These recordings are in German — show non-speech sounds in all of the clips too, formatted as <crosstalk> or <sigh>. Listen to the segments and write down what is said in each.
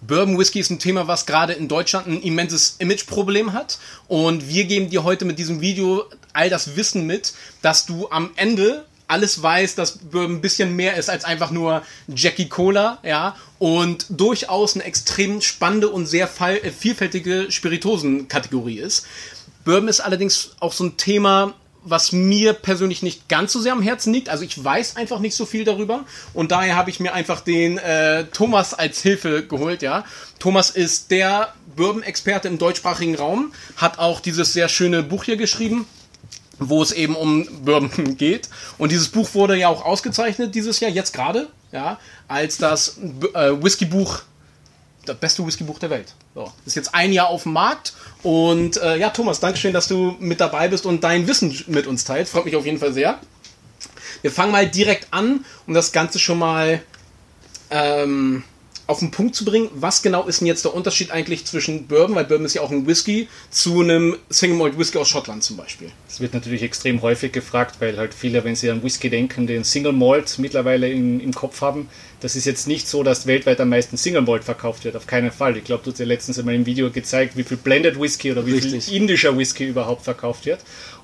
Bourbon Whisky ist ein Thema, was gerade in Deutschland ein immenses Imageproblem hat. Und wir geben dir heute mit diesem Video all das Wissen mit, dass du am Ende alles weißt, dass Bourbon ein bisschen mehr ist als einfach nur Jackie Cola, ja, und durchaus eine extrem spannende und sehr vielfältige Spiritosenkategorie ist. Bourbon ist allerdings auch so ein Thema, was mir persönlich nicht ganz so sehr am Herzen liegt. Also ich weiß einfach nicht so viel darüber und daher habe ich mir einfach den äh, Thomas als Hilfe geholt. Ja, Thomas ist der Bourbon-Experte im deutschsprachigen Raum, hat auch dieses sehr schöne Buch hier geschrieben wo es eben um Bourbon <laughs> geht. Und dieses Buch wurde ja auch ausgezeichnet dieses Jahr, jetzt gerade, ja, als das äh, Whiskybuch, das beste Whiskybuch der Welt. So, ist jetzt ein Jahr auf dem Markt und äh, ja, Thomas, Dankeschön, dass du mit dabei bist und dein Wissen mit uns teilst. Freut mich auf jeden Fall sehr. Wir fangen mal direkt an, um das Ganze schon mal ähm, auf den Punkt zu bringen. Was genau ist denn jetzt der Unterschied eigentlich zwischen Bourbon, weil Bourbon ist ja auch ein Whisky, zu einem Single Malt Whisky aus Schottland zum Beispiel? Das wird natürlich extrem häufig gefragt, weil halt viele, wenn sie an Whisky denken, den Single Malt mittlerweile in, im Kopf haben das ist jetzt nicht so, dass weltweit am meisten Single Malt verkauft wird. Auf keinen Fall. Ich glaube, du hast ja letztens einmal im Video gezeigt, wie viel Blended Whisky oder wie Richtig. viel indischer Whisky überhaupt verkauft wird.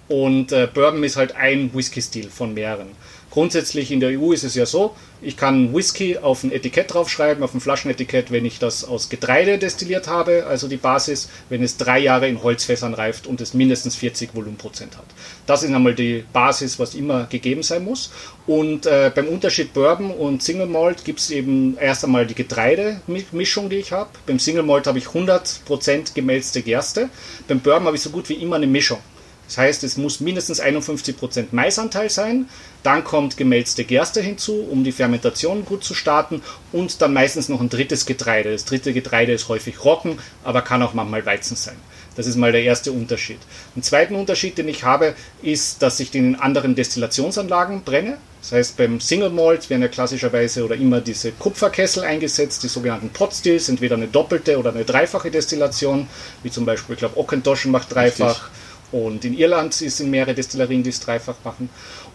Und äh, Bourbon ist halt ein Whisky-Stil von mehreren. Grundsätzlich in der EU ist es ja so, ich kann Whisky auf ein Etikett draufschreiben, auf ein Flaschenetikett, wenn ich das aus Getreide destilliert habe, also die Basis, wenn es drei Jahre in Holzfässern reift und es mindestens 40 Volumenprozent hat. Das ist einmal die Basis, was immer gegeben sein muss. Und äh, beim Unterschied Bourbon und Single Malt gibt es eben erst einmal die Getreidemischung, die ich habe. Beim Single Malt habe ich 100% gemälzte Gerste. Beim Bourbon habe ich so gut wie immer eine Mischung. Das heißt, es muss mindestens 51% Maisanteil sein. Dann kommt gemälzte Gerste hinzu, um die Fermentation gut zu starten. Und dann meistens noch ein drittes Getreide. Das dritte Getreide ist häufig Roggen, aber kann auch manchmal Weizen sein. Das ist mal der erste Unterschied. Ein zweiten Unterschied, den ich habe, ist, dass ich den in anderen Destillationsanlagen brenne. Das heißt, beim Single Malt werden ja klassischerweise oder immer diese Kupferkessel eingesetzt, die sogenannten Potstills, entweder eine doppelte oder eine dreifache Destillation, wie zum Beispiel, ich glaube, Ockentoschen macht dreifach. Richtig. Und in Irland sind mehrere Destillerien, die es dreifach machen.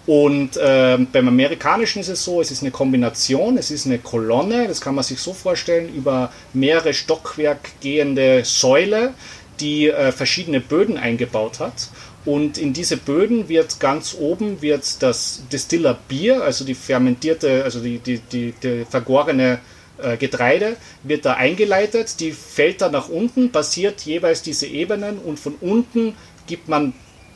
Und äh, beim amerikanischen ist es so, es ist eine Kombination, es ist eine Kolonne, das kann man sich so vorstellen, über mehrere Stockwerk gehende Säule, die äh, verschiedene Böden eingebaut hat. Und in diese Böden wird ganz oben wird das Distiller Bier, also die fermentierte, also die, die, die, die vergorene äh, Getreide wird da eingeleitet, die fällt dann nach unten, passiert jeweils diese Ebenen und von unten gibt man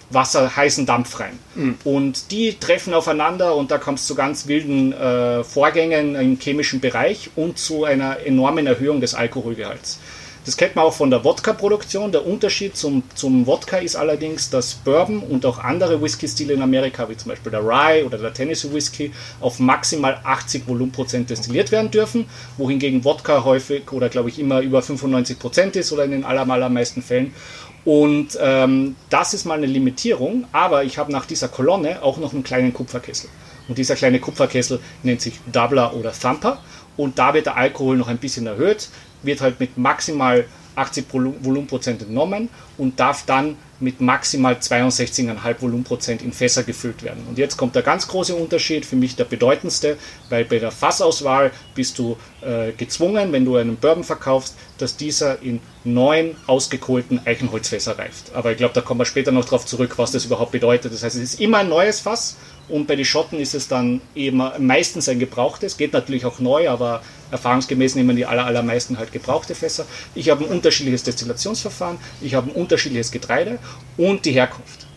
Wasser, heißen Dampf rein. Mhm. Und die treffen aufeinander und da kommt es zu ganz wilden äh, Vorgängen im chemischen Bereich und zu einer enormen Erhöhung des Alkoholgehalts. Das kennt man auch von der Wodka-Produktion. Der Unterschied zum, zum Wodka ist allerdings, dass Bourbon und auch andere Whisky-Stile in Amerika, wie zum Beispiel der Rye oder der Tennessee Whisky, auf maximal 80 Volumenprozent destilliert werden dürfen, wohingegen Wodka häufig oder glaube ich immer über 95 Prozent ist oder in den allermeisten Fällen. Und ähm, das ist mal eine Limitierung, aber ich habe nach dieser Kolonne auch noch einen kleinen Kupferkessel. Und dieser kleine Kupferkessel nennt sich Doubler oder Thumper. Und da wird der Alkohol noch ein bisschen erhöht, wird halt mit maximal 80 Volumenprozent entnommen und darf dann mit maximal 62,5 Volumenprozent in Fässer gefüllt werden. Und jetzt kommt der ganz große Unterschied, für mich der bedeutendste, weil bei der Fassauswahl bist du äh, gezwungen, wenn du einen Bourbon verkaufst, dass dieser in neun ausgekohlten Eichenholzfässer reift. Aber ich glaube, da kommen wir später noch darauf zurück, was das überhaupt bedeutet. Das heißt, es ist immer ein neues Fass und bei den Schotten ist es dann eben meistens ein gebrauchtes, geht natürlich auch neu, aber erfahrungsgemäß nehmen die aller, allermeisten halt gebrauchte Fässer. Ich habe ein unterschiedliches Destillationsverfahren, ich habe ein unterschiedliches Getreide und die Herkunft.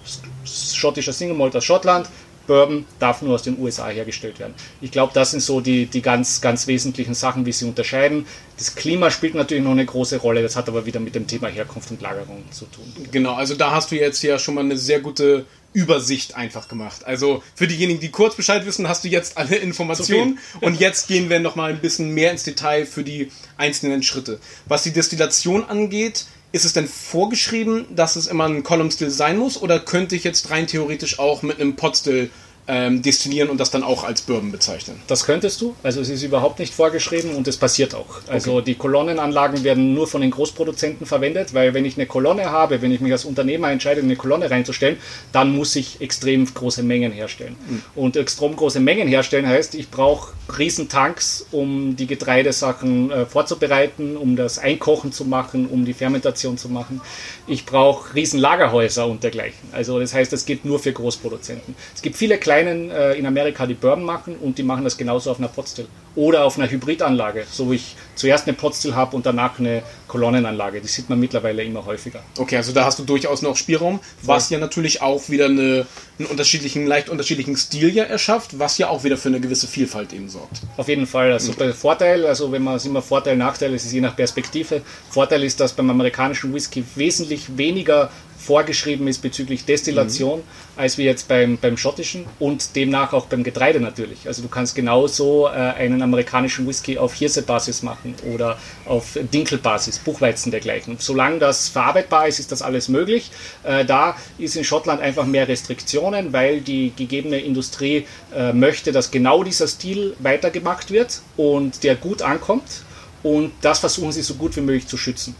Schottischer Single Malt aus Schottland, Bourbon darf nur aus den USA hergestellt werden. Ich glaube, das sind so die, die ganz, ganz wesentlichen Sachen, wie sie unterscheiden. Das Klima spielt natürlich noch eine große Rolle, das hat aber wieder mit dem Thema Herkunft und Lagerung zu tun. Genau, also da hast du jetzt ja schon mal eine sehr gute Übersicht einfach gemacht. Also für diejenigen, die kurz Bescheid wissen, hast du jetzt alle Informationen und jetzt gehen wir nochmal ein bisschen mehr ins Detail für die einzelnen Schritte. Was die Destillation angeht, ist es denn vorgeschrieben, dass es immer ein Column Still sein muss oder könnte ich jetzt rein theoretisch auch mit einem Pot Still ähm, destillieren und das dann auch als Bourbon bezeichnen. Das könntest du. Also es ist überhaupt nicht vorgeschrieben und es passiert auch. Also okay. die Kolonnenanlagen werden nur von den Großproduzenten verwendet, weil wenn ich eine Kolonne habe, wenn ich mich als Unternehmer entscheide, eine Kolonne reinzustellen, dann muss ich extrem große Mengen herstellen. Mhm. Und extrem große Mengen herstellen heißt, ich brauche Riesentanks, um die Getreidesachen äh, vorzubereiten, um das Einkochen zu machen, um die Fermentation zu machen. Ich brauche Riesenlagerhäuser und dergleichen. Also das heißt, es geht nur für Großproduzenten. Es gibt viele kleine kleinen äh, in Amerika, die Bourbon machen und die machen das genauso auf einer Potstill. Oder auf einer Hybridanlage, so wie ich zuerst eine Potstill habe und danach eine Kolonnenanlage. Die sieht man mittlerweile immer häufiger. Okay, also da hast du durchaus noch Spielraum, was ja natürlich auch wieder eine, einen unterschiedlichen, leicht unterschiedlichen Stil ja erschafft, was ja auch wieder für eine gewisse Vielfalt eben sorgt. Auf jeden Fall. Also okay. Vorteil, also wenn man es immer Vorteil, Nachteil, es ist je nach Perspektive. Vorteil ist, dass beim amerikanischen Whisky wesentlich weniger vorgeschrieben ist bezüglich Destillation, mhm. als wie jetzt beim, beim schottischen und demnach auch beim Getreide natürlich. Also du kannst genauso äh, einen amerikanischen Whisky auf Hirsebasis machen oder auf Dinkelbasis, Buchweizen dergleichen. Solange das verarbeitbar ist, ist das alles möglich. Äh, da ist in Schottland einfach mehr Restriktionen, weil die gegebene Industrie äh, möchte, dass genau dieser Stil weitergemacht wird und der gut ankommt. Und das versuchen sie so gut wie möglich zu schützen.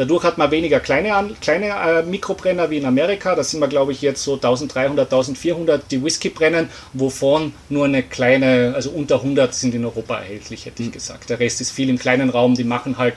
Dadurch hat man weniger kleine, kleine äh, Mikrobrenner wie in Amerika. Da sind wir, glaube ich, jetzt so 1300, 1400, die Whisky brennen, wovon nur eine kleine, also unter 100 sind in Europa erhältlich, hätte ich mhm. gesagt. Der Rest ist viel im kleinen Raum. Die machen halt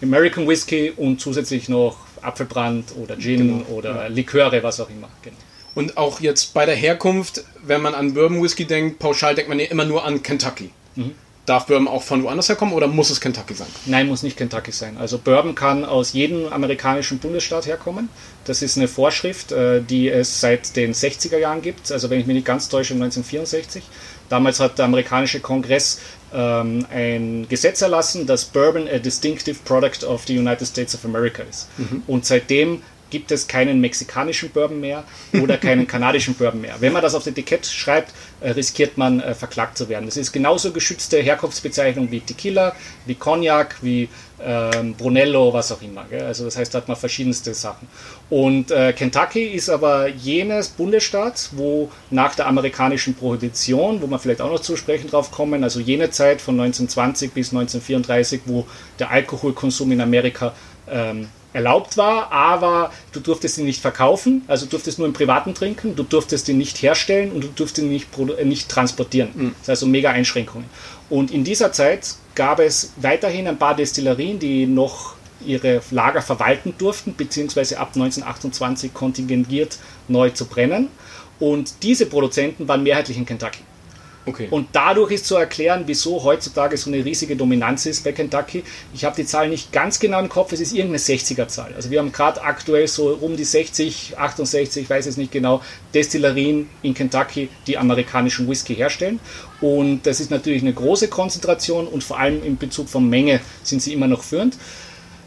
American Whisky und zusätzlich noch Apfelbrand oder Gin genau. oder ja. Liköre, was auch immer. Genau. Und auch jetzt bei der Herkunft, wenn man an Bourbon Whisky denkt, pauschal denkt man ja immer nur an Kentucky. Mhm. Darf Bourbon auch von woanders herkommen oder muss es Kentucky sein? Nein, muss nicht Kentucky sein. Also Bourbon kann aus jedem amerikanischen Bundesstaat herkommen. Das ist eine Vorschrift, äh, die es seit den 60er Jahren gibt. Also wenn ich mich nicht ganz täusche, 1964. Damals hat der amerikanische Kongress ähm, ein Gesetz erlassen, dass Bourbon a distinctive product of the United States of America ist. Mhm. Und seitdem gibt es keinen mexikanischen Bourbon mehr oder keinen <laughs> kanadischen Bourbon mehr. Wenn man das auf das Etikett schreibt, äh, riskiert man äh, verklagt zu werden. Das ist genauso geschützte Herkunftsbezeichnung wie Tequila, wie Cognac, wie ähm, Brunello, was auch immer. Gell? Also das heißt, da hat man verschiedenste Sachen. Und äh, Kentucky ist aber jenes Bundesstaat, wo nach der amerikanischen Prohibition, wo man vielleicht auch noch zu sprechen drauf kommen, also jene Zeit von 1920 bis 1934, wo der Alkoholkonsum in Amerika ähm, erlaubt war, aber du durftest ihn nicht verkaufen, also du durftest nur im Privaten trinken, du durftest ihn nicht herstellen und du durftest ihn nicht, äh, nicht transportieren. Mhm. Das heißt also mega Einschränkungen. Und in dieser Zeit gab es weiterhin ein paar Destillerien, die noch ihre Lager verwalten durften, beziehungsweise ab 1928 kontingentiert neu zu brennen. Und diese Produzenten waren mehrheitlich in Kentucky. Okay. Und dadurch ist zu erklären, wieso heutzutage so eine riesige Dominanz ist bei Kentucky. Ich habe die Zahl nicht ganz genau im Kopf, es ist irgendeine 60er-Zahl. Also wir haben gerade aktuell so um die 60, 68, ich weiß es nicht genau, Destillerien in Kentucky, die amerikanischen Whisky herstellen. Und das ist natürlich eine große Konzentration und vor allem in Bezug von Menge sind sie immer noch führend.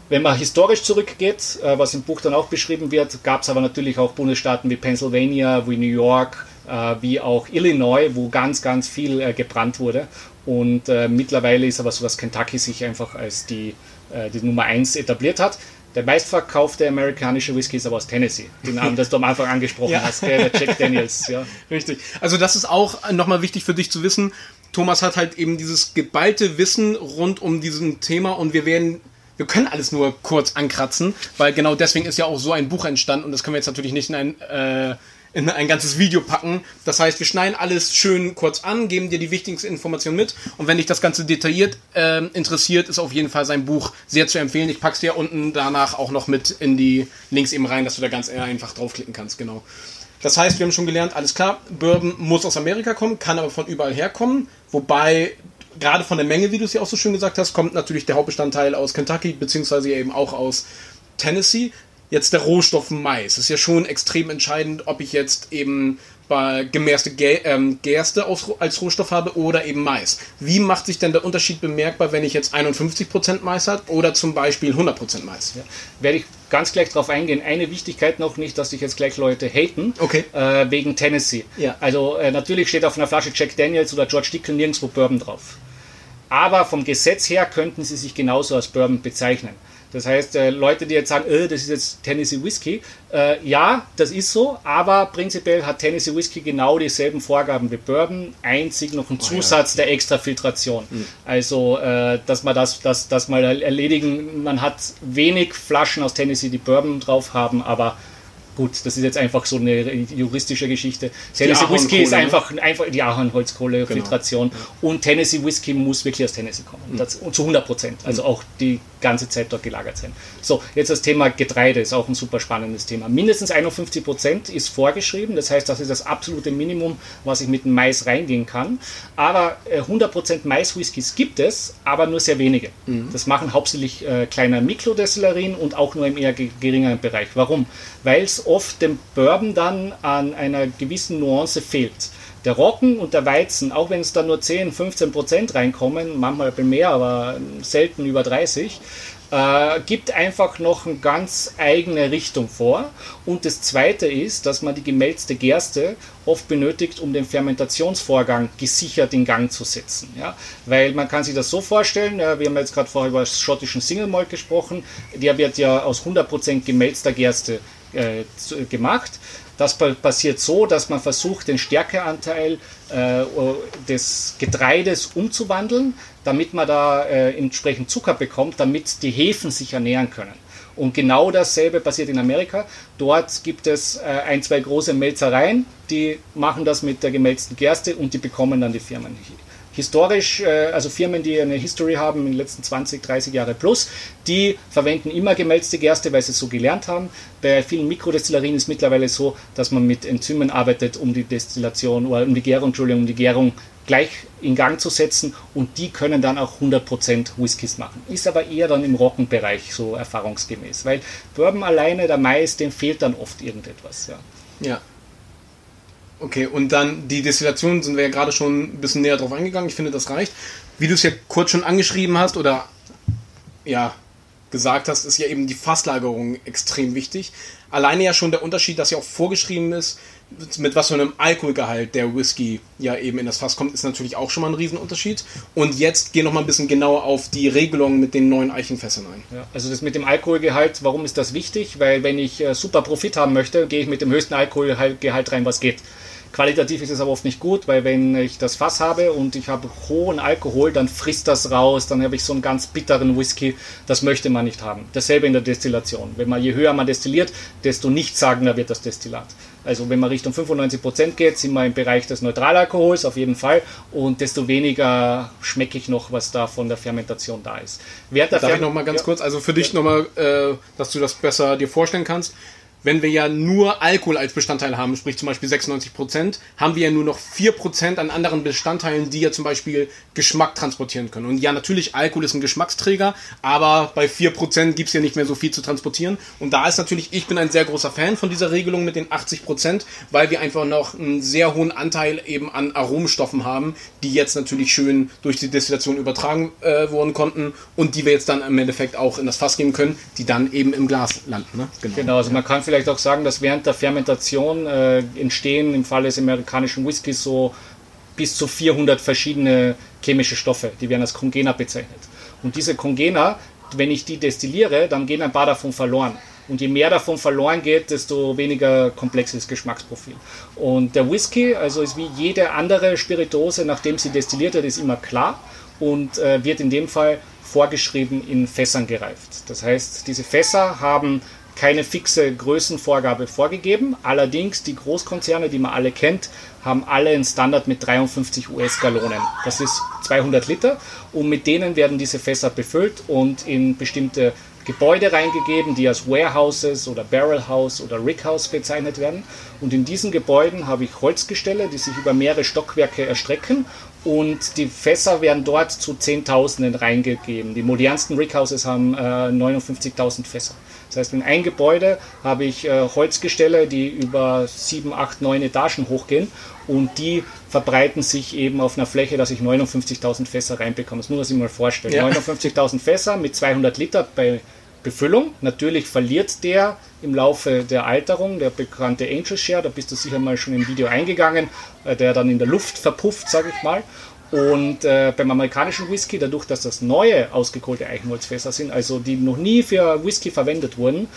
Wenn man historisch zurückgeht, äh, was im Buch dann auch beschrieben wird, gab es aber natürlich auch Bundesstaaten wie Pennsylvania, wie New York, wie auch Illinois, wo ganz, ganz viel äh, gebrannt wurde. Und äh, mittlerweile ist aber so, dass Kentucky sich einfach als die, die Nummer 1 etabliert hat. Der meistverkaufte amerikanische Whisky ist aber aus Tennessee, den Namen, das du am Anfang angesprochen <laughs> ja. hast, der Jack Daniels. Ja. Richtig. Also das ist auch nochmal wichtig für dich zu wissen. Thomas hat halt eben dieses geballte Wissen rund um diesen Thema und wir werden wir können alles nur kurz ankratzen, weil genau deswegen ist ja auch so ein Buch entstanden und das können wir jetzt natürlich nicht in ein äh, in ein ganzes Video packen. Das heißt, wir schneiden alles schön kurz an, geben dir die wichtigsten Informationen mit. Und wenn dich das Ganze detailliert äh, interessiert, ist auf jeden Fall sein Buch sehr zu empfehlen. Ich pack's dir unten danach auch noch mit in die Links eben rein, dass du da ganz einfach draufklicken kannst. Genau. Das heißt, wir haben schon gelernt, alles klar, Bourbon muss aus Amerika kommen, kann aber von überall herkommen. Wobei gerade von der Menge, wie du es ja auch so schön gesagt hast, kommt natürlich der Hauptbestandteil aus Kentucky, beziehungsweise eben auch aus Tennessee jetzt der Rohstoff Mais. ist ja schon extrem entscheidend, ob ich jetzt eben bei gemerste ähm, Gerste als Rohstoff habe oder eben Mais. Wie macht sich denn der Unterschied bemerkbar, wenn ich jetzt 51% Mais habe oder zum Beispiel 100% Mais? Ja. Werde ich ganz gleich darauf eingehen. Eine Wichtigkeit noch nicht, dass sich jetzt gleich Leute haten, okay. äh, wegen Tennessee. Ja. Also äh, natürlich steht auf einer Flasche Jack Daniels oder George Dickel nirgendwo Bourbon drauf. Aber vom Gesetz her könnten sie sich genauso als Bourbon bezeichnen. Das heißt, äh, Leute, die jetzt sagen, äh, das ist jetzt Tennessee Whiskey, äh, ja, das ist so, aber prinzipiell hat Tennessee Whiskey genau dieselben Vorgaben wie Bourbon, einzig noch ein oh, Zusatz ja. der Extrafiltration. Mhm. Also, äh, dass man das, das, das mal erledigen, man hat wenig Flaschen aus Tennessee, die Bourbon drauf haben, aber Gut, das ist jetzt einfach so eine juristische Geschichte. Tennessee Whisky ist ne? einfach, einfach die Ahornholzkohle-Filtration. Genau. Und Tennessee Whisky muss wirklich aus Tennessee kommen. Mhm. Das, und zu 100 Prozent. Also mhm. auch die ganze Zeit dort gelagert sein. So, jetzt das Thema Getreide ist auch ein super spannendes Thema. Mindestens 51 Prozent ist vorgeschrieben. Das heißt, das ist das absolute Minimum, was ich mit dem Mais reingehen kann. Aber 100 äh, Prozent Mais-Whiskys gibt es, aber nur sehr wenige. Mhm. Das machen hauptsächlich äh, kleine Mikrodestillerien und auch nur im eher geringeren Bereich. Warum? Weil es oft dem Bourbon dann an einer gewissen Nuance fehlt. Der Roggen und der Weizen, auch wenn es da nur 10, 15 Prozent reinkommen, manchmal ein bisschen mehr, aber selten über 30, äh, gibt einfach noch eine ganz eigene Richtung vor. Und das Zweite ist, dass man die gemälzte Gerste oft benötigt, um den Fermentationsvorgang gesichert in Gang zu setzen. Ja? Weil man kann sich das so vorstellen, äh, wir haben jetzt gerade vorher über schottischen Single Malt gesprochen, der wird ja aus 100% gemälzter Gerste äh, gemacht. Das passiert so, dass man versucht, den Stärkeanteil äh, des Getreides umzuwandeln, damit man da äh, entsprechend Zucker bekommt, damit die Hefen sich ernähren können. Und genau dasselbe passiert in Amerika. Dort gibt es äh, ein, zwei große Melzereien, die machen das mit der gemälzten Gerste und die bekommen dann die Firmen historisch, äh, also Firmen, die eine History haben in den letzten 20, 30 Jahre plus, die verwenden immer gemälzte Gerste, weil sie es so gelernt haben. Bei vielen Mikrodestillerien ist es mittlerweile so, dass man mit Enzymen arbeitet, um die Destillation oder um die Gärung, Entschuldigung, um die Gärung gleich in Gang zu setzen und die können dann auch 100% Whiskys machen. Ist aber eher dann im Rockenbereich so erfahrungsgemäß, weil Bourbon alleine, der Mais, dem fehlt dann oft irgendetwas. Ja. ja. Okay, und dann die Destillation sind wir ja gerade schon ein bisschen näher drauf eingegangen. Ich finde, das reicht. Wie du es ja kurz schon angeschrieben hast oder ja gesagt hast, ist ja eben die Fasslagerung extrem wichtig. Alleine ja schon der Unterschied, dass ja auch vorgeschrieben ist, mit was für einem Alkoholgehalt der Whisky ja eben in das Fass kommt, ist natürlich auch schon mal ein Riesenunterschied. Und jetzt gehen noch mal ein bisschen genauer auf die Regelung mit den neuen Eichenfässern ein. Ja, also das mit dem Alkoholgehalt, warum ist das wichtig? Weil wenn ich äh, super Profit haben möchte, gehe ich mit dem höchsten Alkoholgehalt rein, was geht. Qualitativ ist es aber oft nicht gut, weil wenn ich das Fass habe und ich habe hohen Alkohol, dann frisst das raus, dann habe ich so einen ganz bitteren Whisky. Das möchte man nicht haben. Dasselbe in der Destillation. Wenn man je höher man destilliert, desto nichtssagender wird das Destillat. Also wenn man Richtung 95% geht, sind wir im Bereich des Neutralalkohols auf jeden Fall und desto weniger schmecke ich noch, was da von der Fermentation da ist. Während der Darf Fer ich noch mal ganz ja. kurz, also für dich ja. nochmal, äh, dass du das besser dir vorstellen kannst wenn wir ja nur Alkohol als Bestandteil haben, sprich zum Beispiel 96 Prozent, haben wir ja nur noch 4 Prozent an anderen Bestandteilen, die ja zum Beispiel Geschmack transportieren können. Und ja, natürlich, Alkohol ist ein Geschmacksträger, aber bei 4 Prozent gibt es ja nicht mehr so viel zu transportieren. Und da ist natürlich, ich bin ein sehr großer Fan von dieser Regelung mit den 80 Prozent, weil wir einfach noch einen sehr hohen Anteil eben an Aromenstoffen haben, die jetzt natürlich schön durch die Destillation übertragen äh, worden konnten und die wir jetzt dann im Endeffekt auch in das Fass geben können, die dann eben im Glas landen. Ne? Genau. genau, also man kann auch sagen, dass während der Fermentation äh, entstehen im Falle des amerikanischen Whiskys so bis zu 400 verschiedene chemische Stoffe, die werden als Congener bezeichnet. Und diese Congener, wenn ich die destilliere, dann gehen ein paar davon verloren. Und je mehr davon verloren geht, desto weniger komplex ist das Geschmacksprofil. Und der Whisky, also ist wie jede andere Spirituose, nachdem sie destilliert wird, ist immer klar und äh, wird in dem Fall vorgeschrieben in Fässern gereift. Das heißt, diese Fässer haben keine fixe Größenvorgabe vorgegeben. Allerdings die Großkonzerne, die man alle kennt, haben alle einen Standard mit 53 US-Gallonen. Das ist 200 Liter und mit denen werden diese Fässer befüllt und in bestimmte Gebäude reingegeben, die als Warehouses oder Barrelhouse oder Rickhouse bezeichnet werden. Und in diesen Gebäuden habe ich Holzgestelle, die sich über mehrere Stockwerke erstrecken und die Fässer werden dort zu Zehntausenden reingegeben. Die modernsten Rickhouses haben äh, 59.000 Fässer. Das heißt, in ein Gebäude habe ich äh, Holzgestelle, die über 7, 8, 9 Etagen hochgehen und die verbreiten sich eben auf einer Fläche, dass ich 59.000 Fässer reinbekomme. Das muss man sich mal vorstellen. Ja. 59.000 Fässer mit 200 Liter bei Befüllung. Natürlich verliert der im Laufe der Alterung, der bekannte Angel Share, da bist du sicher mal schon im Video eingegangen, äh, der dann in der Luft verpufft, sage ich mal. Und äh, beim amerikanischen Whisky, dadurch, dass das neue ausgekohlte Eichenholzfässer sind, also die noch nie für Whisky verwendet wurden,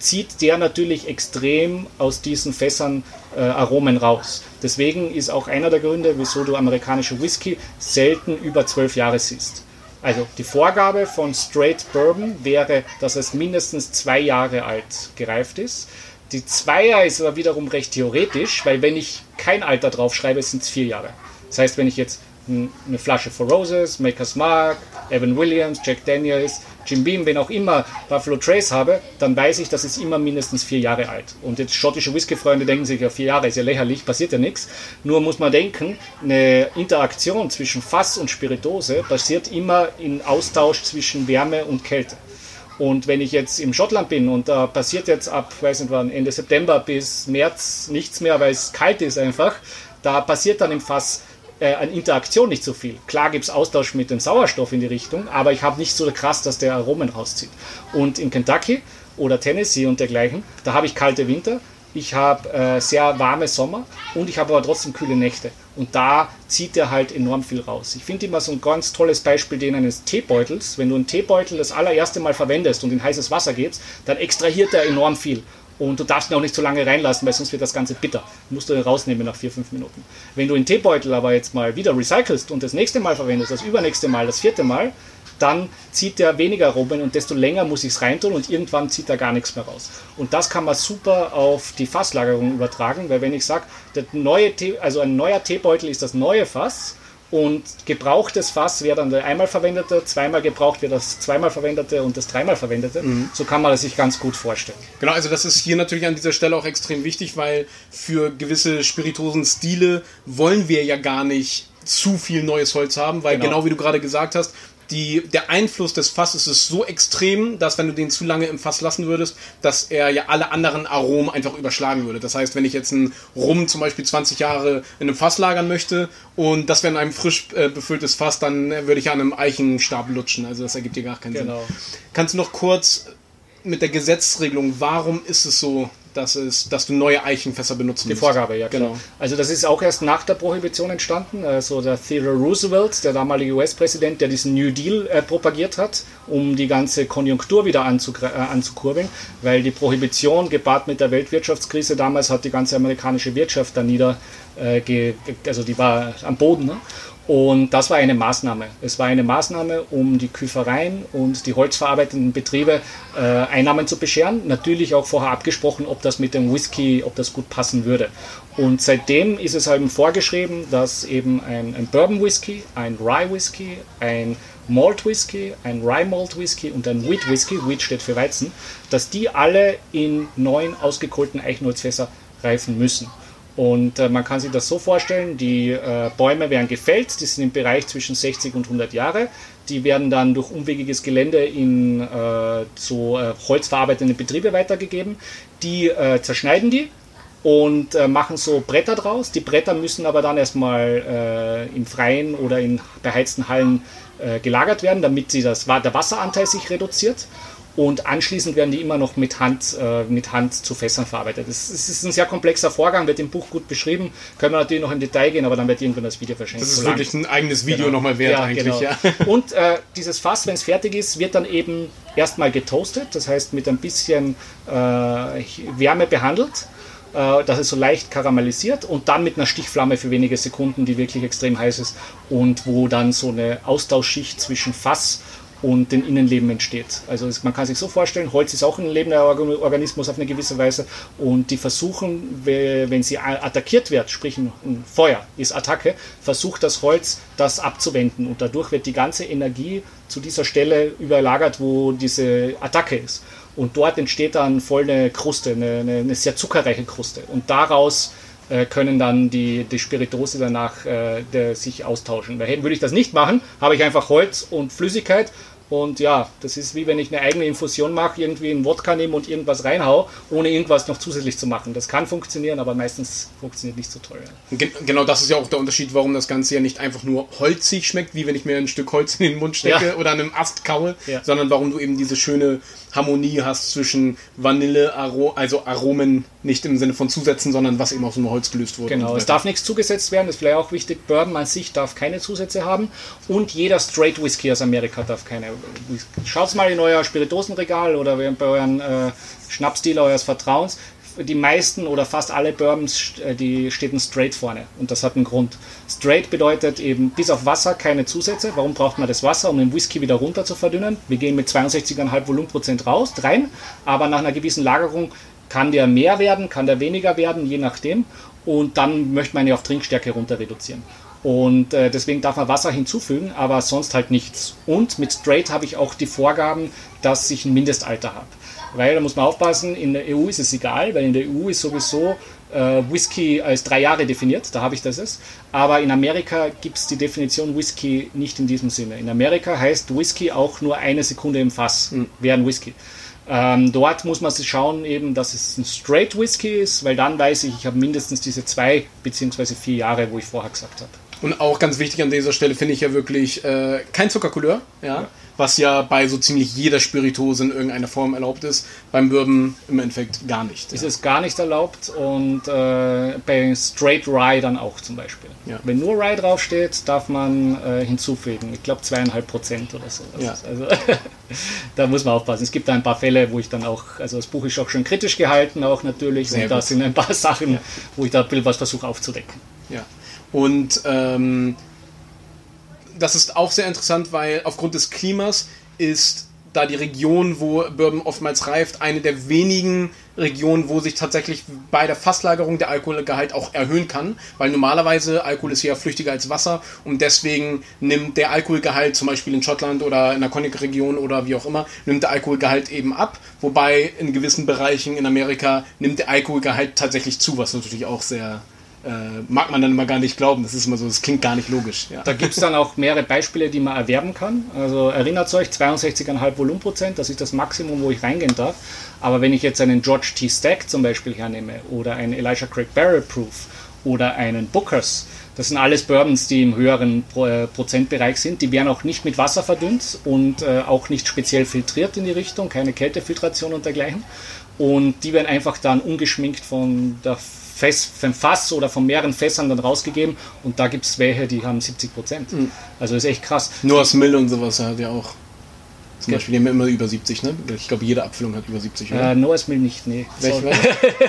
zieht der natürlich extrem aus diesen Fässern äh, Aromen raus. Deswegen ist auch einer der Gründe, wieso du amerikanische Whisky selten über zwölf Jahre siehst. Also die Vorgabe von Straight Bourbon wäre, dass es mindestens zwei Jahre alt gereift ist. Die Zweier ist aber wiederum recht theoretisch, weil wenn ich kein Alter draufschreibe, sind es vier Jahre. Das heißt, wenn ich jetzt eine Flasche Four Roses, Maker's Mark, Evan Williams, Jack Daniels, Jim Beam, wen auch immer Buffalo Trace habe, dann weiß ich, das ist immer mindestens vier Jahre alt. Und jetzt schottische Whisky-Freunde denken sich, ja, vier Jahre ist ja lächerlich, passiert ja nichts. Nur muss man denken, eine Interaktion zwischen Fass und Spiritose passiert immer in Austausch zwischen Wärme und Kälte. Und wenn ich jetzt im Schottland bin und da passiert jetzt ab, weiß nicht wann, Ende September bis März nichts mehr, weil es kalt ist einfach, da passiert dann im Fass äh, an Interaktion nicht so viel. Klar gibt es Austausch mit dem Sauerstoff in die Richtung, aber ich habe nicht so krass, dass der Aromen rauszieht. Und in Kentucky oder Tennessee und dergleichen, da habe ich kalte Winter, ich habe äh, sehr warme Sommer und ich habe aber trotzdem kühle Nächte. Und da zieht er halt enorm viel raus. Ich finde immer so ein ganz tolles Beispiel den eines Teebeutels. Wenn du einen Teebeutel das allererste Mal verwendest und in heißes Wasser gibst, dann extrahiert er enorm viel. Und du darfst ihn auch nicht so lange reinlassen, weil sonst wird das Ganze bitter. Musst du ihn rausnehmen nach 4-5 Minuten. Wenn du den Teebeutel aber jetzt mal wieder recycelst und das nächste Mal verwendest, das übernächste Mal, das vierte Mal, dann zieht der weniger Robben und desto länger muss ich es reintun und irgendwann zieht er gar nichts mehr raus. Und das kann man super auf die Fasslagerung übertragen, weil wenn ich sage, also ein neuer Teebeutel ist das neue Fass, und gebrauchtes Fass wäre dann der einmal verwendete, zweimal gebraucht wäre das zweimal verwendete und das dreimal verwendete. Mhm. So kann man das sich ganz gut vorstellen. Genau, also das ist hier natürlich an dieser Stelle auch extrem wichtig, weil für gewisse Spirituosen-Stile wollen wir ja gar nicht zu viel neues Holz haben, weil genau, genau wie du gerade gesagt hast, die, der Einfluss des Fasses ist so extrem, dass wenn du den zu lange im Fass lassen würdest, dass er ja alle anderen Aromen einfach überschlagen würde. Das heißt, wenn ich jetzt einen Rum zum Beispiel 20 Jahre in einem Fass lagern möchte und das wäre in einem frisch äh, befülltes Fass, dann würde ich an einem Eichenstab lutschen. Also das ergibt dir gar keinen genau. Sinn. Kannst du noch kurz mit der Gesetzregelung, warum ist es so, dass, es, dass du neue Eichenfässer benutzen Die Vorgabe, ja, genau. Also das ist auch erst nach der Prohibition entstanden. Also der Theodore Roosevelt, der damalige US-Präsident, der diesen New Deal äh, propagiert hat, um die ganze Konjunktur wieder äh, anzukurbeln, weil die Prohibition gepaart mit der Weltwirtschaftskrise damals hat die ganze amerikanische Wirtschaft da nieder, äh, also die war am Boden. Ne? Und das war eine Maßnahme. Es war eine Maßnahme, um die Küfereien und die holzverarbeitenden Betriebe äh, Einnahmen zu bescheren. Natürlich auch vorher abgesprochen, ob das mit dem Whisky, ob das gut passen würde. Und seitdem ist es eben vorgeschrieben, dass eben ein, ein Bourbon Whisky, ein Rye Whisky, ein Malt Whisky, ein Rye Malt Whisky und ein Wheat Whisky, Wheat steht für Weizen, dass die alle in neun ausgekohlten Eichenholzfässer reifen müssen. Und äh, man kann sich das so vorstellen, die äh, Bäume werden gefällt, die sind im Bereich zwischen 60 und 100 Jahre. Die werden dann durch umwegiges Gelände in äh, so äh, holzverarbeitende Betriebe weitergegeben. Die äh, zerschneiden die und äh, machen so Bretter draus. Die Bretter müssen aber dann erstmal im Freien oder in beheizten Hallen gelagert werden, damit sie das, der Wasseranteil sich reduziert und anschließend werden die immer noch mit Hand, äh, mit Hand zu Fässern verarbeitet. Das, das, ist ein sehr komplexer Vorgang, wird im Buch gut beschrieben. Können wir natürlich noch im Detail gehen, aber dann wird irgendwann das Video verschenkt. Das ist wirklich ein eigenes Video genau. nochmal wert ja, eigentlich. Genau. Ja. <laughs> Und äh, dieses Fass, wenn es fertig ist, wird dann eben erstmal getoastet, das heißt mit ein bisschen äh, Wärme behandelt äh, dass es so leicht karamellisiert und dann mit einer Stichflamme für wenige Sekunden, die wirklich extrem heiß ist und wo dann so eine Austauschschicht zwischen Fass und dem Innenleben entsteht. Also man kann sich so vorstellen, Holz ist auch ein lebender Organismus auf eine gewisse Weise und die versuchen, wenn sie attackiert wird, sprich ein Feuer ist Attacke, versucht das Holz das abzuwenden und dadurch wird die ganze Energie zu dieser Stelle überlagert, wo diese Attacke ist. Und dort entsteht dann voll eine Kruste, eine, eine, sehr zuckerreiche Kruste. Und daraus äh, können dann die, die Spiritose danach äh, der, sich austauschen. Weil würde ich das nicht machen, habe ich einfach Holz und Flüssigkeit Und ja, das ist wie wenn ich eine eigene Infusion mache, irgendwie einen Wodka nehme und irgendwas reinhau, ohne irgendwas noch zusätzlich zu machen. Das kann funktionieren, aber meistens funktioniert nicht so toll. Ja. Genau das ist ja auch der Unterschied, warum das Ganze ja nicht einfach nur holzig schmeckt, wie wenn ich mir ein Stück Holz in den Mund stecke ja. oder an einem Ast kaue, ja. sondern warum du eben diese schöne Harmonie hast zwischen Vanille, Aro also Aromen, nicht im Sinne von Zusätzen, sondern was eben aus dem Holz gelöst wurde. Genau, es darf nichts zugesetzt werden, das ist vielleicht auch wichtig. Bourbon an sich darf keine Zusätze haben und jeder Straight Whisky aus Amerika darf keine. Schaut mal in euer Spiritosenregal oder bei euren äh, Schnapsdealer eures Vertrauens die meisten oder fast alle Bourbons, äh, die steht ein Straight vorne. Und das hat einen Grund. Straight bedeutet eben bis auf Wasser keine Zusätze. Warum braucht man das Wasser? Um den Whisky wieder runter zu verdünnen. Wir gehen mit 62,5 Volumenprozent raus, rein, aber nach einer gewissen Lagerung kann der mehr werden, kann der weniger werden, je nachdem. Und dann möchte man ja auf Trinkstärke runter reduzieren. Und äh, deswegen darf man Wasser hinzufügen, aber sonst halt nichts. Und mit Straight habe ich auch die Vorgaben, dass ich ein Mindestalter habe. Weil da muss man aufpassen, in der EU ist es egal, weil in der EU ist sowieso äh, Whisky als drei Jahre definiert, da habe ich das es. Aber in Amerika gibt es die Definition Whisky nicht in diesem Sinne. In Amerika heißt Whisky auch nur eine Sekunde im Fass, mhm. wäre ein Whisky. Ähm, dort muss man sich schauen, eben, dass es ein Straight Whisky ist, weil dann weiß ich, ich habe mindestens diese zwei beziehungsweise vier Jahre, wo ich vorher gesagt habe. Und auch ganz wichtig an dieser Stelle finde ich ja wirklich äh, kein Zuckercouleur, ja? ja? Was ja bei so ziemlich jeder Spiritose in irgendeiner Form erlaubt ist. Beim Bourbon im Endeffekt gar nicht. Ja. Es ist gar nicht erlaubt und äh, bei Straight Rye dann auch zum Beispiel. Ja. Wenn nur Rye draufsteht, darf man äh, hinzufügen. Ich glaube zweieinhalb Prozent oder so. Ja. also <laughs> <laughs> da muss man aufpassen. Es gibt da ein paar Fälle, wo ich dann auch, also das Buch ist auch schon kritisch gehalten, auch natürlich. Sehr und da sind ein paar <laughs> Sachen, wo ich da ein bisschen was versuche aufzudecken. Ja. Und ähm, das ist auch sehr interessant, weil aufgrund des Klimas ist da die Region, wo Bourbon oftmals reift, eine der wenigen Regionen, wo sich tatsächlich bei der Fasslagerung der Alkoholgehalt auch erhöhen kann, weil normalerweise Alkohol ist ja flüchtiger als Wasser und deswegen nimmt der Alkoholgehalt zum Beispiel in Schottland oder in der Cognac-Region oder wie auch immer, nimmt der Alkoholgehalt eben ab, wobei in gewissen Bereichen in Amerika nimmt der Alkoholgehalt tatsächlich zu, was natürlich auch sehr äh, mag man dann immer gar nicht glauben. Das ist immer so, das klingt gar nicht logisch. Ja. Da gibt es dann auch mehrere Beispiele, die man erwerben kann. Also erinnert euch, 62,5 Volumenprozent, das ist das Maximum, wo ich reingehen darf. Aber wenn ich jetzt einen George T. Stack zum Beispiel hernehme oder einen Elijah Craig Barrel Proof oder einen Bookers, das sind alles Bourbons, die im höheren äh, Prozentbereich sind. Die werden auch nicht mit Wasser verdünnt und äh, auch nicht speziell filtriert in die Richtung, keine Kältefiltration und dergleichen. Und die werden einfach dann ungeschminkt von der Fäss, vom Fass oder von mehreren Fässern dann rausgegeben und da gibt es welche, die haben 70 Prozent. Mhm. Also ist echt krass. Nur aus Mill und sowas hat ja auch. Zum. Beispiel, die haben immer über 70, ne? Ich glaube, jede Abfüllung hat über 70, oder? Äh, Noah's Mill nicht, nee.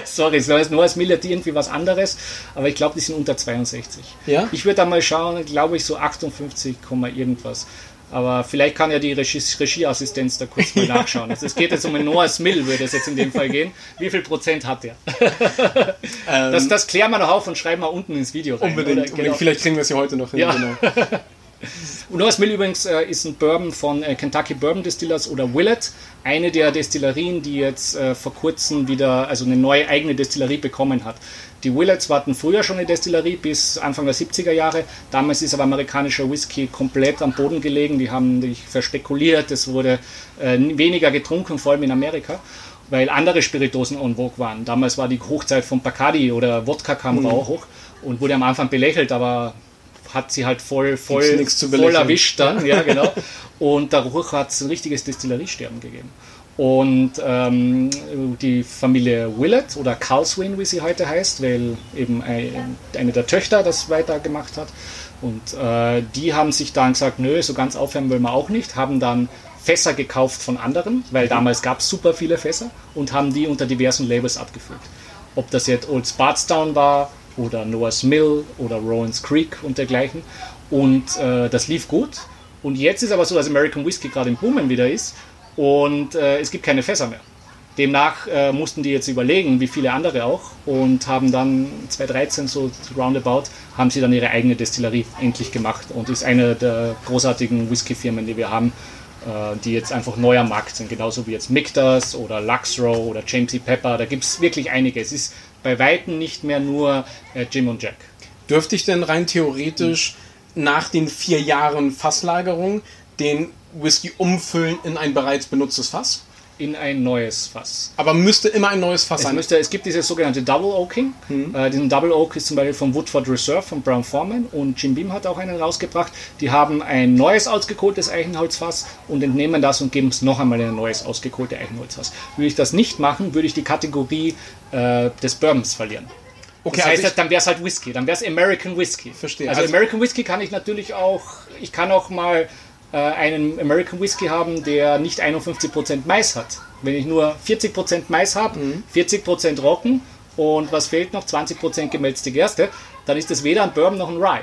Sorry, <laughs> Sorry Noah's Mill hat irgendwie was anderes, aber ich glaube, die sind unter 62. Ja? Ich würde da mal schauen, glaube ich, so 58, irgendwas. Aber vielleicht kann ja die Regie Regieassistenz da kurz mal <laughs> nachschauen. Also es geht jetzt um einen Noah Mill, würde es jetzt in dem Fall gehen. Wie viel Prozent hat der? <laughs> Ähm, das, das klären wir noch auf und schreiben wir unten ins Video rein. Unbedingt, Genau. Vielleicht kriegen wir es ja heute noch hin. Ja. Genau. <laughs> Und Noah's Mill übrigens äh, ist ein Bourbon von äh, Kentucky Bourbon Distillers oder Willett, eine der Destillerien, die jetzt äh, vor kurzem wieder also eine neue eigene Destillerie bekommen hat. Die Willets hatten früher schon eine Destillerie bis Anfang der 70er Jahre. Damals ist aber amerikanischer Whisky komplett am Boden gelegen. Die haben sich verspekuliert, es wurde äh, weniger getrunken, vor allem in Amerika weil andere Spiritosen en vogue waren. Damals war die Hochzeit von Bacardi oder Wodka kam mhm. auch hoch und wurde am Anfang belächelt, aber hat sie halt voll, voll, voll erwischt dann, ja <laughs> genau. Und dadurch hat es ein richtiges Destilleriesterben gegeben. Und ähm, die Familie Willett oder Carlswin, wie sie heute heißt, weil eben eine der Töchter das weitergemacht hat. Und äh, die haben sich dann gesagt, nö, so ganz aufhören wollen wir auch nicht, haben dann Fässer gekauft von anderen, weil damals gab es super viele Fässer und haben die unter diversen Labels abgefüllt. Ob das jetzt Old Spartstown war oder Noah's Mill oder Rowan's Creek und dergleichen. Und äh, das lief gut. Und jetzt ist aber so, dass American Whiskey gerade im Boomen wieder ist und äh, es gibt keine Fässer mehr. Demnach äh, mussten die jetzt überlegen, wie viele andere auch, und haben dann 2013 so roundabout, haben sie dann ihre eigene Destillerie endlich gemacht und ist eine der großartigen Whisky-Firmen, die wir haben, äh, die jetzt einfach neu am Markt sind, genauso wie jetzt Mictas oder Luxrow oder James E. Pepper, da gibt es wirklich einige. Es ist bei Weitem nicht mehr nur äh, Jim und Jack. Dürfte ich denn rein theoretisch hm. nach den vier Jahren Fasslagerung den Whisky umfüllen in ein bereits benutztes Fass? In ein neues Fass. Aber müsste immer ein neues Fass Es, sein. müsste, es gibt dieses sogenannte Double Oaking. Äh, diesen Double Oak ist zum Beispiel vom Woodford Reserve von Brown Foreman und Jim Beam hat auch einen rausgebracht. Die haben ein neues ausgekohltes Eichenholzfass und entnehmen das und geben es noch einmal in ein neues ausgekohlte Eichenholzfass. Würde ich das nicht machen, würde ich die Kategorie äh, des Bourbons verlieren. okay, das heißt, also ich, dann wäre es halt Whisky, dann wäre es American Whisky. Verstehe. Also, Also- American Whisky kann ich natürlich auch, ich kann auch mal äh, einen American Whisky haben, der nicht 51% Mais hat. Wenn ich nur 40% Mais habe, Mhm. 40% Rocken und was fehlt noch, 20% gemälzte Gerste, dann ist das weder ein Bourbon noch ein Rye.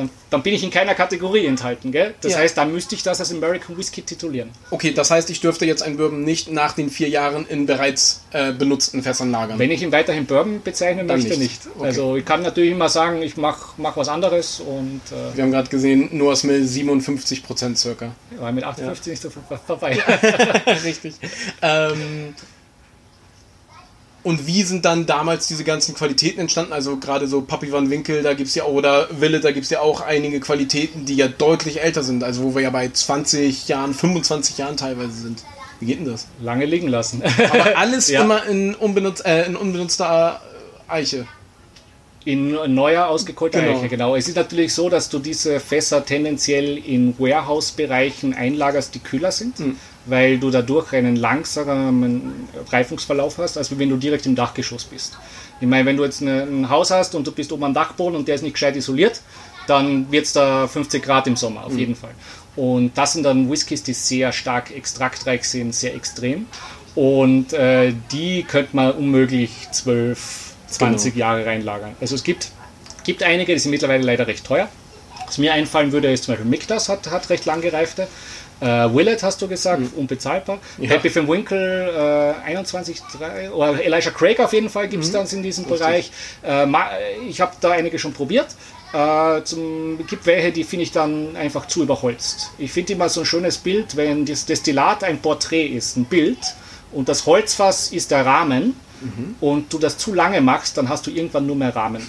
Dann, dann bin ich in keiner Kategorie enthalten. Gell? Das Ja. heißt, dann müsste ich das als American Whisky titulieren. okay, das heißt, ich dürfte jetzt ein Bourbon nicht nach den vier Jahren in bereits äh, benutzten Fässern lagern. Wenn ich ihn weiterhin Bourbon bezeichnen Dann möchte, nicht. nicht. Okay. Also ich kann natürlich immer sagen, ich mache mach was anderes und äh, Wir haben gerade gesehen, Noah's Mill 57% circa. war mit 58 nicht so viel vorbei. <laughs> Richtig. Ähm, und wie sind dann damals diese ganzen Qualitäten entstanden? Also gerade so Papi van Winkel, da gibt es ja, oder Wille, da gibt es ja auch einige Qualitäten, die ja deutlich älter sind. Also wo wir ja bei 20 Jahren, 25 Jahren teilweise sind. Wie geht denn das? Lange liegen lassen. <laughs> Aber alles Ja. immer in, unbenutzt, äh, in unbenutzter Eiche. In neuer ausgekohlter Genau. Eiche, genau. Es ist natürlich so, dass du diese Fässer tendenziell in Warehouse-Bereichen einlagerst, die kühler sind, Hm. Weil du dadurch einen langsamen Reifungsverlauf hast, als wenn du direkt im Dachgeschoss bist. Ich meine, wenn du jetzt eine, ein Haus hast und du bist oben am Dachboden und der ist nicht gescheit isoliert, dann wird es da 50 Grad im Sommer, auf jeden Fall. Und das sind dann Whiskys, die sehr stark extraktreich sind, sehr extrem. Und äh, die könnte man unmöglich 12, 20 Jahre reinlagern. Also es gibt, gibt einige, die sind mittlerweile leider recht teuer. Was mir einfallen würde, ist zum Beispiel Miktas hat, hat recht lang gereifte. Äh, Willett hast du gesagt, unbezahlbar. Ja. Happy Van Winkle äh, 21, 3, oder Elijah Craig auf jeden Fall gibt es dann in diesem Bereich. Äh, ich habe da einige schon probiert. Äh, zum, gibt welche, die finde ich dann einfach zu überholzt. Ich finde immer so ein schönes Bild, wenn das Destillat ein Porträt ist, ein Bild und das Holzfass ist der Rahmen und du das zu lange machst, dann hast du irgendwann nur mehr Rahmen.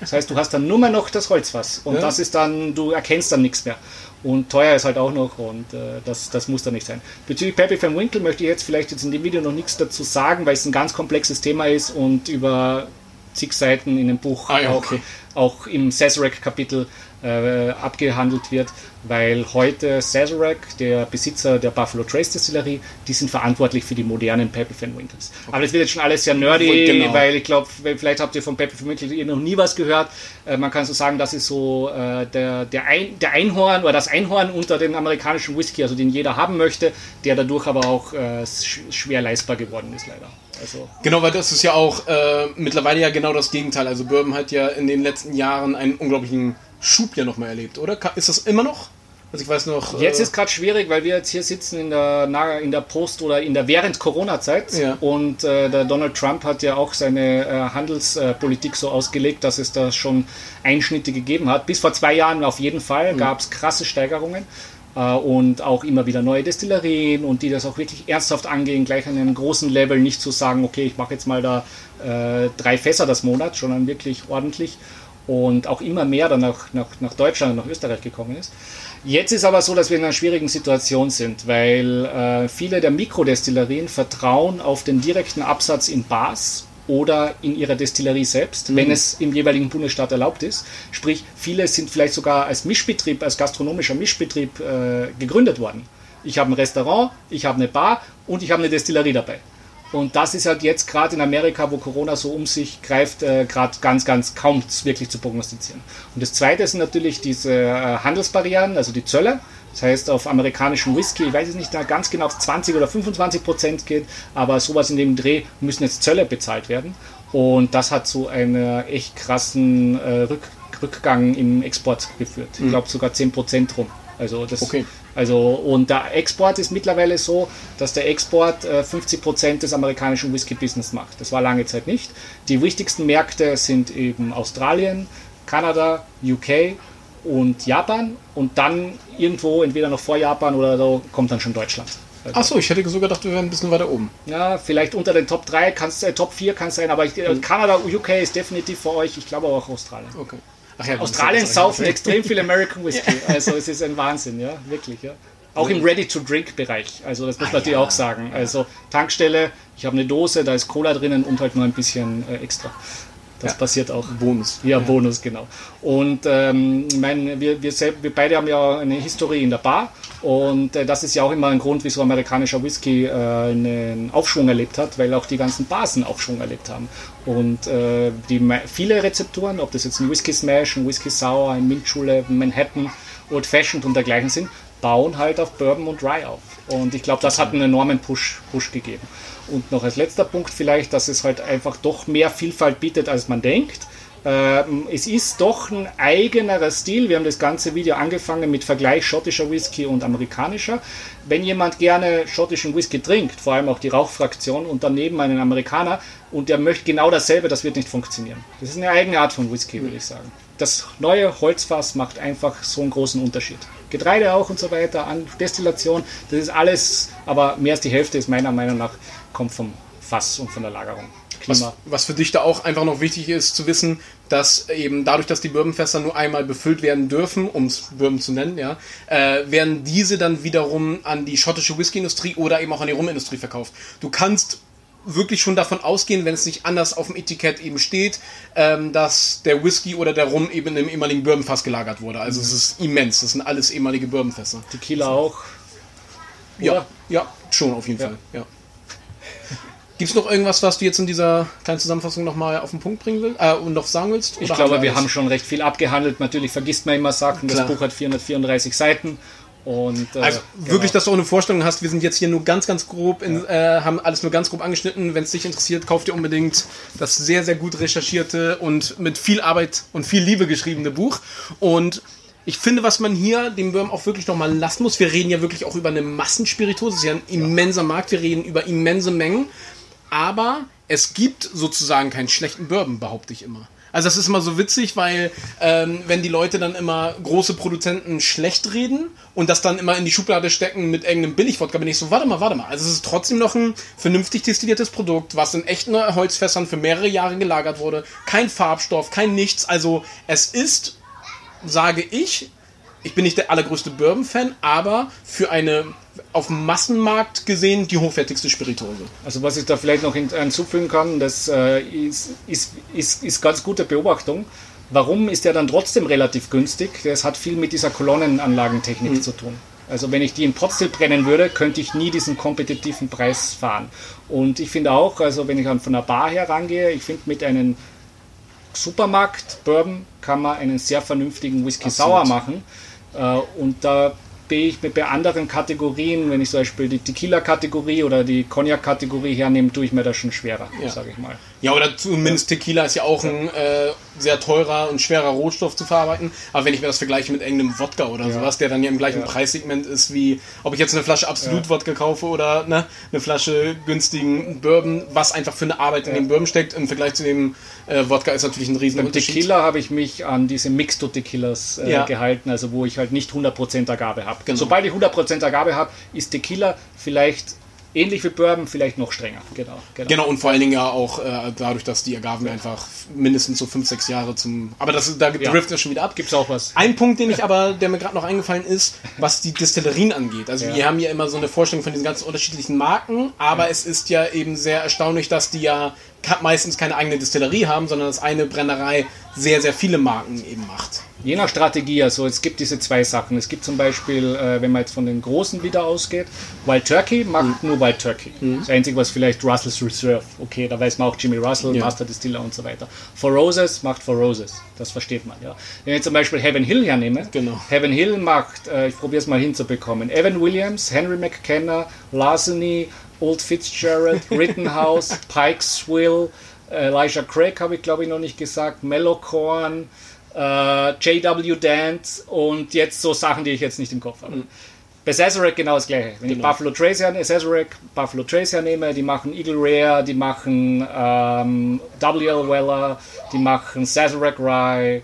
Das heißt, du hast dann nur mehr noch das Holzfass und Ja. das ist dann, du erkennst dann nichts mehr. Und teuer ist halt auch noch und äh, das, das muss dann nicht sein. Bezüglich Peppy van Winkle möchte ich jetzt vielleicht jetzt in dem Video noch nichts dazu sagen, weil es ein ganz komplexes Thema ist und über zig Seiten in dem Buch Ah ja, auch, okay. auch im Sazerac-Kapitel äh, abgehandelt wird, weil heute Sazerac, der Besitzer der Buffalo Trace Distillerie, die sind verantwortlich für die modernen Peppy Van Winkles. Aber das wird jetzt schon alles sehr nerdy, Genau. weil ich glaube, vielleicht habt ihr von Peppy Van Winkle noch nie was gehört. Äh, man kann so sagen, das ist so äh, der, der, Ein, der Einhorn oder das Einhorn unter den amerikanischen Whisky, also den jeder haben möchte, der dadurch aber auch äh, sch schwer leistbar geworden ist, leider. Also, Genau, weil das ist ja auch äh, mittlerweile ja genau das Gegenteil. Also Bourbon hat ja in den letzten Jahren einen unglaublichen Schub ja nochmal erlebt, oder? Ist das immer noch? Also ich weiß noch. Jetzt äh, ist gerade schwierig, weil wir jetzt hier sitzen in der, in der Post- oder in der während Corona-Zeit. Ja. Und äh, der Donald Trump hat ja auch seine äh, Handelspolitik so ausgelegt, dass es da schon Einschnitte gegeben hat. Bis vor zwei Jahren auf jeden Fall Mhm. gab es krasse Steigerungen. äh, Und auch immer wieder neue Destillerien und die das auch wirklich ernsthaft angehen, gleich an einem großen Level, nicht zu sagen, okay, ich mache jetzt mal da äh, drei Fässer das Monat, sondern wirklich ordentlich und auch immer mehr dann nach, nach, nach Deutschland und nach Österreich gekommen ist. Jetzt ist aber so, dass wir in einer schwierigen Situation sind, weil äh, viele der Mikrodestillerien vertrauen auf den direkten Absatz in Bars oder in ihrer Destillerie selbst, wenn es im jeweiligen Bundesstaat erlaubt ist. Sprich, viele sind vielleicht sogar als Mischbetrieb, als gastronomischer Mischbetrieb äh, gegründet worden. Ich habe ein Restaurant, ich habe eine Bar und ich habe eine Destillerie dabei. Und das ist halt jetzt gerade in Amerika, wo Corona so um sich greift, äh, gerade ganz, ganz kaum wirklich zu prognostizieren. Und das Zweite sind natürlich diese äh, Handelsbarrieren, also die Zölle. Das heißt, auf amerikanischen Whisky, ich weiß es nicht ganz genau, es 20 oder 25 Prozent geht, aber sowas in dem Dreh müssen jetzt Zölle bezahlt werden. Und das hat zu einem echt krassen äh, Rück Rückgang im Export geführt. Ich glaube sogar 10 Prozent rum. Also das, Okay. Also, und der Export ist mittlerweile so, dass der Export äh, 50% des amerikanischen Whisky-Business macht. Das war lange Zeit nicht. Die wichtigsten Märkte sind eben Australien, Kanada, UK und Japan. Und dann irgendwo, entweder noch vor Japan oder so, kommt dann schon Deutschland. Also, Achso, ich hätte sogar gedacht, wir wären ein bisschen weiter oben. ja, vielleicht unter den Top 3, kann's, äh, Top 4 kann es sein, aber ich, äh, Kanada, UK ist definitiv für euch. Ich glaube auch Australien. Okay. Ach ja, Australien saufen extrem viel American <laughs> Whisky. Also es ist ein Wahnsinn, ja, wirklich, ja. Auch im Ready-to-Drink-Bereich. Also das muss ah, man natürlich ja. auch sagen. Also Tankstelle, ich habe eine Dose, da ist Cola drinnen und halt nur ein bisschen äh, extra. Das ja. passiert auch. Bonus. Ja, ja. Bonus, genau. Und ähm, mein, wir, wir, wir beide haben ja eine Historie in der Bar und äh, das ist ja auch immer ein Grund, wieso amerikanischer Whisky äh, einen Aufschwung erlebt hat, weil auch die ganzen Bars einen Aufschwung erlebt haben. Und äh, die, viele Rezepturen, ob das jetzt ein Whisky Smash, ein Whisky Sour, ein Mintschule, Manhattan, Old Fashioned und dergleichen sind, bauen halt auf Bourbon und Rye auf. Und ich glaube, das hat einen enormen Push, Push gegeben. Und noch als letzter Punkt vielleicht, dass es halt einfach doch mehr Vielfalt bietet, als man denkt. Ähm, es ist doch ein eigenerer Stil. Wir haben das ganze Video angefangen mit Vergleich schottischer Whisky und amerikanischer. Wenn jemand gerne schottischen Whisky trinkt, vor allem auch die Rauchfraktion, und daneben einen Amerikaner, und der möchte genau dasselbe, das wird nicht funktionieren. Das ist eine eigene Art von Whisky, würde ich sagen. Das neue Holzfass macht einfach so einen großen Unterschied. Getreide auch und so weiter, an Destillation, das ist alles, aber mehr als die Hälfte ist meiner Meinung nach, kommt vom Fass und von der Lagerung. Was, was, für dich da auch einfach noch wichtig ist zu wissen, dass eben dadurch, dass die Bourbonfässer nur einmal befüllt werden dürfen, um es Bourbon zu nennen, ja, äh, werden diese dann wiederum an die schottische Whiskyindustrie oder eben auch an die Rumindustrie verkauft. Du kannst wirklich schon davon ausgehen, wenn es nicht anders auf dem Etikett eben steht, ähm, dass der Whisky oder der Rum eben im ehemaligen Bourbonfass gelagert wurde. Also es ist immens. Das sind alles ehemalige Bourbonfässer. Tequila auch. Ja, ja, schon auf jeden ja. Fall. Ja. Gibt es noch irgendwas, was du jetzt in dieser kleinen Zusammenfassung nochmal auf den Punkt bringen willst äh, und noch sagen willst? ich glaube, wir haben schon recht viel abgehandelt. Natürlich vergisst man immer Sachen. Das Buch hat 434 Seiten. Und, äh, also genau. wirklich, dass du auch eine Vorstellung hast. Wir sind jetzt hier nur ganz, ganz grob, in, ja. äh, haben alles nur ganz grob angeschnitten. Wenn es dich interessiert, kauft dir unbedingt das sehr, sehr gut recherchierte und mit viel Arbeit und viel Liebe geschriebene Buch. Und ich finde, was man hier dem Böhm auch wirklich nochmal lassen muss, wir reden ja wirklich auch über eine Massenspiritus, das ist ja ein immenser Markt, wir reden über immense Mengen aber es gibt sozusagen keinen schlechten Bourbon, behaupte ich immer. Also das ist immer so witzig, weil ähm, wenn die Leute dann immer große Produzenten schlecht reden und das dann immer in die Schublade stecken mit irgendeinem Billigwodka, bin ich so, warte mal, warte mal. Also es ist trotzdem noch ein vernünftig destilliertes Produkt, was in echten Holzfässern für mehrere Jahre gelagert wurde. Kein Farbstoff, kein nichts. Also es ist, sage ich, ich bin nicht der allergrößte Bourbon-Fan, aber für eine auf dem Massenmarkt gesehen die hochwertigste Spirituose. Also was ich da vielleicht noch hinzufügen kann, das äh, ist, ist, ist, ist ganz gute Beobachtung. Warum ist der dann trotzdem relativ günstig? Das hat viel mit dieser Kolonnenanlagentechnik mhm. zu tun. Also wenn ich die in Potstill brennen würde, könnte ich nie diesen kompetitiven Preis fahren. Und ich finde auch, also wenn ich dann von der Bar her rangehe, ich finde mit einem Supermarkt Bourbon kann man einen sehr vernünftigen Whisky sauer machen. Äh, und da bin ich bei anderen Kategorien, wenn ich zum Beispiel die Tequila-Kategorie oder die Cognac-Kategorie hernehme, tue ich mir das schon schwerer, ja. sage ich mal. Ja, oder zumindest Tequila ist ja auch ein äh, sehr teurer und schwerer Rohstoff zu verarbeiten. Aber wenn ich mir das vergleiche mit irgendeinem Wodka oder ja. sowas, der dann ja im gleichen ja. Preissegment ist wie, ob ich jetzt eine Flasche Absolut-Wodka kaufe oder ne, eine Flasche günstigen Bourbon, was einfach für eine Arbeit in dem Bourbon steckt, im Vergleich zu dem äh, Wodka ist natürlich ein riesen Beim Tequila habe ich mich an diese Mixto-Tequilas äh, gehalten, also wo ich halt nicht 100% Agabe habe. Genau. Sobald ich 100% Agabe habe, ist Tequila vielleicht ähnlich wie Bourbon, vielleicht noch strenger. Genau, genau. genau und vor allen Dingen ja auch äh, dadurch, dass die Agaven ja. einfach mindestens so fünf, sechs Jahre zum. Aber das, da ja. driftet schon wieder ab. Gibt es auch was. Ein Punkt, den ich aber, der mir gerade noch eingefallen ist, was die Destillerien angeht. Also ja. wir haben ja immer so eine Vorstellung von diesen ganzen unterschiedlichen Marken, aber ja. es ist ja eben sehr erstaunlich, dass die ja meistens keine eigene Destillerie haben, sondern dass eine Brennerei sehr, sehr viele Marken eben macht. Je nach Strategie, also es gibt diese zwei Sachen. Es gibt zum Beispiel, äh, wenn man jetzt von den Großen wieder ausgeht, Wild Turkey macht mhm. nur Wild Turkey. Mhm. Das Einzige, was vielleicht Russell's Reserve, okay, da weiß man auch Jimmy Russell, ja. Master Distiller und so weiter. For Roses macht For Roses, das versteht man, ja. Wenn ich zum Beispiel Heaven Hill hernehme, genau. Heaven Hill macht, äh, ich probiere es mal hinzubekommen, Evan Williams, Henry McKenna, Larceny, Old Fitzgerald, <laughs> Rittenhouse, Pikesville, Elijah Craig habe ich glaube ich noch nicht gesagt, Mellowcorn, äh, J.W. Dance und jetzt so Sachen, die ich jetzt nicht im Kopf habe. Mhm. Bei Sazerac genau das gleiche. Wenn genau. ich Buffalo Trace her, Sazerac, Buffalo Trace hernehme, die machen Eagle Rare, die machen ähm, W.L. Weller, die machen Sazerac Rye,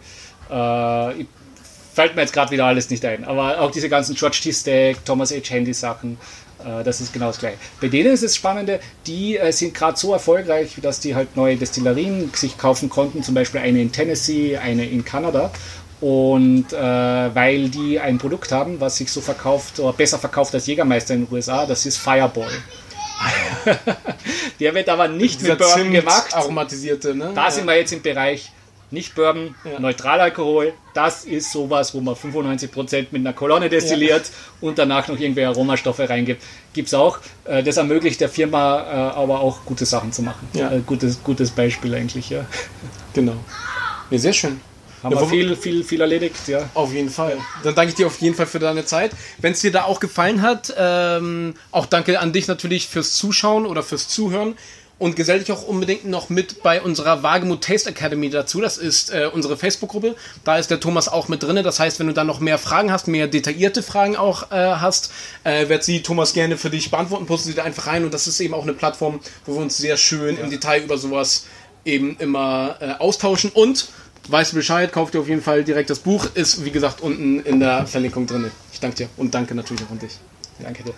äh, fällt mir jetzt gerade wieder alles nicht ein, aber auch diese ganzen George T. Stack, Thomas H. Handy Sachen, das ist genau das gleiche. Bei denen ist es Spannende, die äh, sind gerade so erfolgreich, dass die halt neue Destillerien sich kaufen konnten, zum Beispiel eine in Tennessee, eine in Kanada. Und äh, weil die ein Produkt haben, was sich so verkauft oder besser verkauft als Jägermeister in den USA, das ist Fireball. <laughs> Der wird aber nicht mit Bourbon gemacht. aromatisierte, ne? Da Ja. sind wir jetzt im Bereich nicht Bourbon, Ja. Neutralalkohol. Das ist sowas, wo man 95% mit einer Kolonne destilliert und danach noch irgendwelche Aromastoffe reingibt. Gibt es auch. Äh, Das ermöglicht der Firma äh, aber auch gute Sachen zu machen. Ja. Äh, Gutes, gutes Beispiel eigentlich, ja. Genau. Ja, sehr schön. Haben Ja, wir viel, viel, viel erledigt, ja. Auf jeden Fall. Dann danke ich dir auf jeden Fall für deine Zeit. Wenn es dir da auch gefallen hat, ähm, auch danke an dich natürlich fürs Zuschauen oder fürs Zuhören. Und gesell dich auch unbedingt noch mit bei unserer Wagemut Taste Academy dazu. Das ist äh, unsere Facebook-Gruppe. Da ist der Thomas auch mit drin. Das heißt, wenn du da noch mehr Fragen hast, mehr detaillierte Fragen auch äh, hast, äh, wird sie Thomas gerne für dich beantworten. Poste sie da einfach rein. Und das ist eben auch eine Plattform, wo wir uns sehr schön im Detail über sowas eben immer äh, austauschen. Und weißt du Bescheid, kauf dir auf jeden Fall direkt das Buch. Ist, wie gesagt, unten in der Verlinkung drin. Ich danke dir und danke natürlich auch an dich. Danke dir.